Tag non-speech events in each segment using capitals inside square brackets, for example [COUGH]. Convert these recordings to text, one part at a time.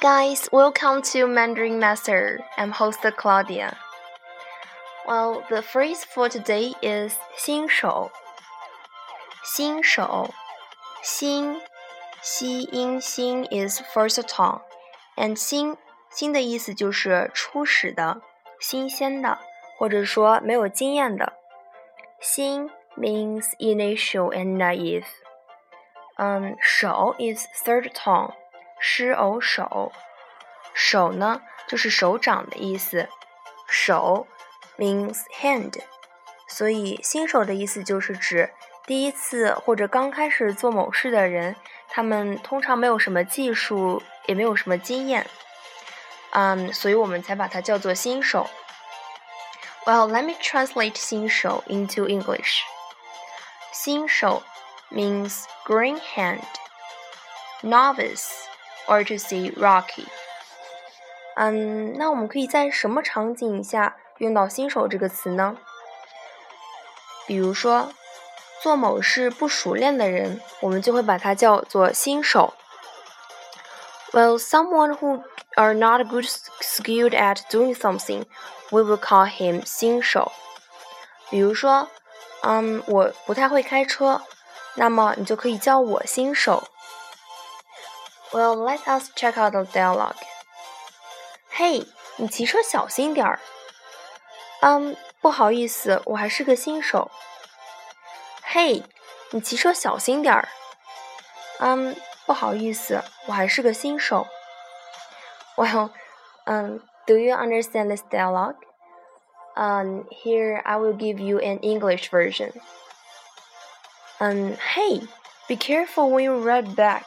guys, welcome to Mandarin Master. I'm host Claudia. Well, the phrase for today is 新手。新手，新，西音新 is first tone, and 新新的意思就是初始的、新鲜的，或者说没有经验的。新 means initial and naive. 嗯，手 is third tone. 诗偶手，手呢就是手掌的意思，手 means hand，所以新手的意思就是指第一次或者刚开始做某事的人，他们通常没有什么技术，也没有什么经验，嗯，所以我们才把它叫做新手。Well, let me translate 新手 into English. 新手 means green hand, novice. Or to see Rocky。嗯，那我们可以在什么场景下用到“新手”这个词呢？比如说，做某事不熟练的人，我们就会把它叫做新手。Well, someone who are not good skilled at doing something, we will call him 新手。比如说，嗯，我不太会开车，那么你就可以叫我新手。well, let us check out the dialogue. Hey，你骑车小心点儿。嗯，不好意思，我还是个新手。Hey，你骑车小心点儿。嗯，不好意思，我还是个新手。Well, um, do you understand this dialogue? Um, here I will give you an English version. Um, hey, be careful when you ride back.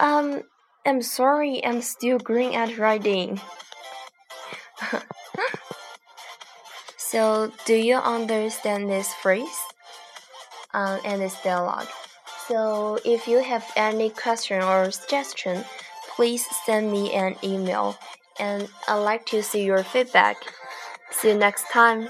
Um, I'm sorry, I'm still green at riding. [LAUGHS] so, do you understand this phrase um, and this dialogue? So, if you have any question or suggestion, please send me an email and I'd like to see your feedback. See you next time.